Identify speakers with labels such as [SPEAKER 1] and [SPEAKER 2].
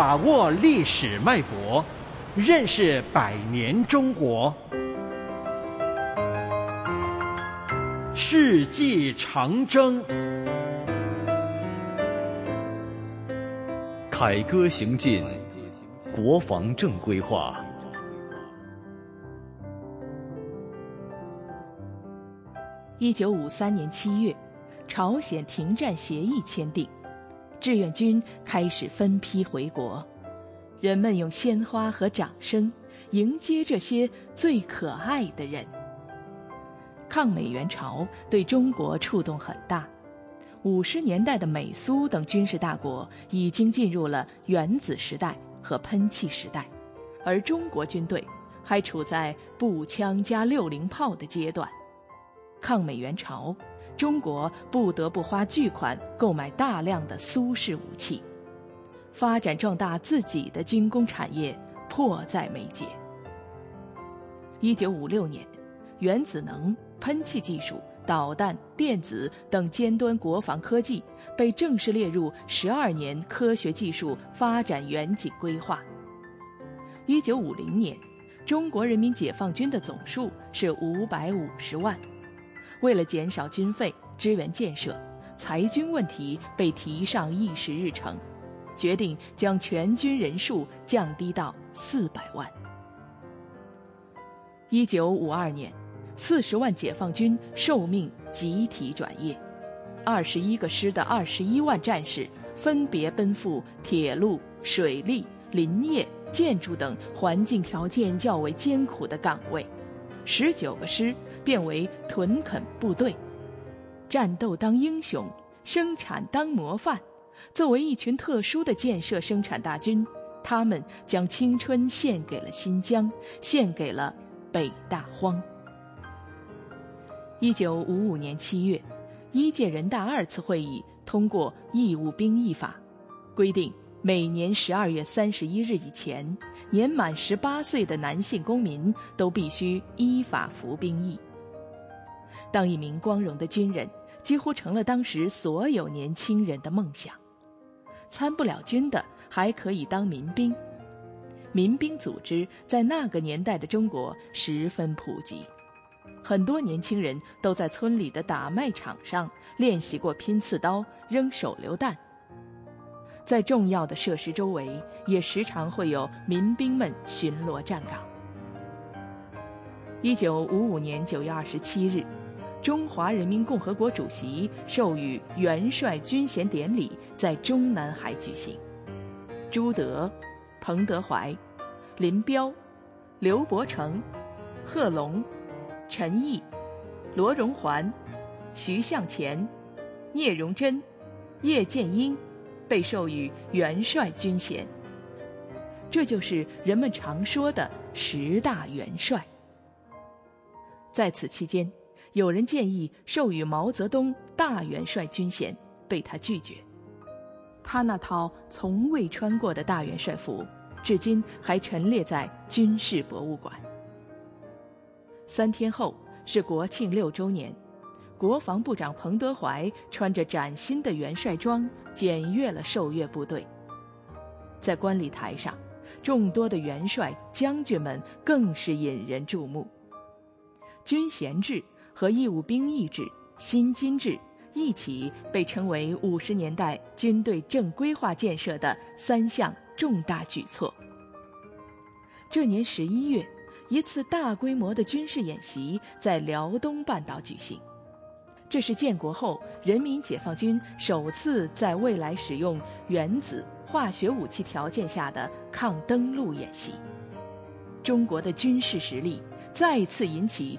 [SPEAKER 1] 把握历史脉搏，认识百年中国。世纪长征，
[SPEAKER 2] 凯歌行进，国防正规化。
[SPEAKER 3] 一九五三年七月，朝鲜停战协议签订，志愿军开始分批回国，人们用鲜花和掌声迎接这些最可爱的人。抗美援朝对中国触动很大，五十年代的美苏等军事大国已经进入了原子时代和喷气时代，而中国军队还处在步枪加六零炮的阶段。抗美援朝，中国不得不花巨款购买大量的苏式武器，发展壮大自己的军工产业迫在眉睫。一九五六年，原子能、喷气技术、导弹、电子等尖端国防科技被正式列入十二年科学技术发展远景规划。一九五零年，中国人民解放军的总数是五百五十万。为了减少军费支援建设，裁军问题被提上议事日程，决定将全军人数降低到四百万。一九五二年，四十万解放军受命集体转业，二十一个师的二十一万战士分别奔赴铁路、水利、林业、建筑等环境条件较为艰苦的岗位，十九个师。变为屯垦部队，战斗当英雄，生产当模范。作为一群特殊的建设生产大军，他们将青春献给了新疆，献给了北大荒。一九五五年七月，一届人大二次会议通过《义务兵役法》，规定每年十二月三十一日以前，年满十八岁的男性公民都必须依法服兵役。当一名光荣的军人，几乎成了当时所有年轻人的梦想。参不了军的，还可以当民兵。民兵组织在那个年代的中国十分普及，很多年轻人都在村里的打麦场上练习过拼刺刀、扔手榴弹。在重要的设施周围，也时常会有民兵们巡逻站岗。一九五五年九月二十七日。中华人民共和国主席授予元帅军衔典礼在中南海举行。朱德、彭德怀、林彪、刘伯承、贺龙、陈毅、罗荣桓、徐向前、聂荣臻、叶剑英被授予元帅军衔。这就是人们常说的十大元帅。在此期间。有人建议授予毛泽东大元帅军衔，被他拒绝。他那套从未穿过的大元帅服，至今还陈列在军事博物馆。三天后是国庆六周年，国防部长彭德怀穿着崭新的元帅装检阅了受阅部队。在观礼台上，众多的元帅将军们更是引人注目。军衔制。和义务兵役制、新金制一起被称为五十年代军队正规化建设的三项重大举措。这年十一月，一次大规模的军事演习在辽东半岛举行，这是建国后人民解放军首次在未来使用原子化学武器条件下的抗登陆演习。中国的军事实力再次引起。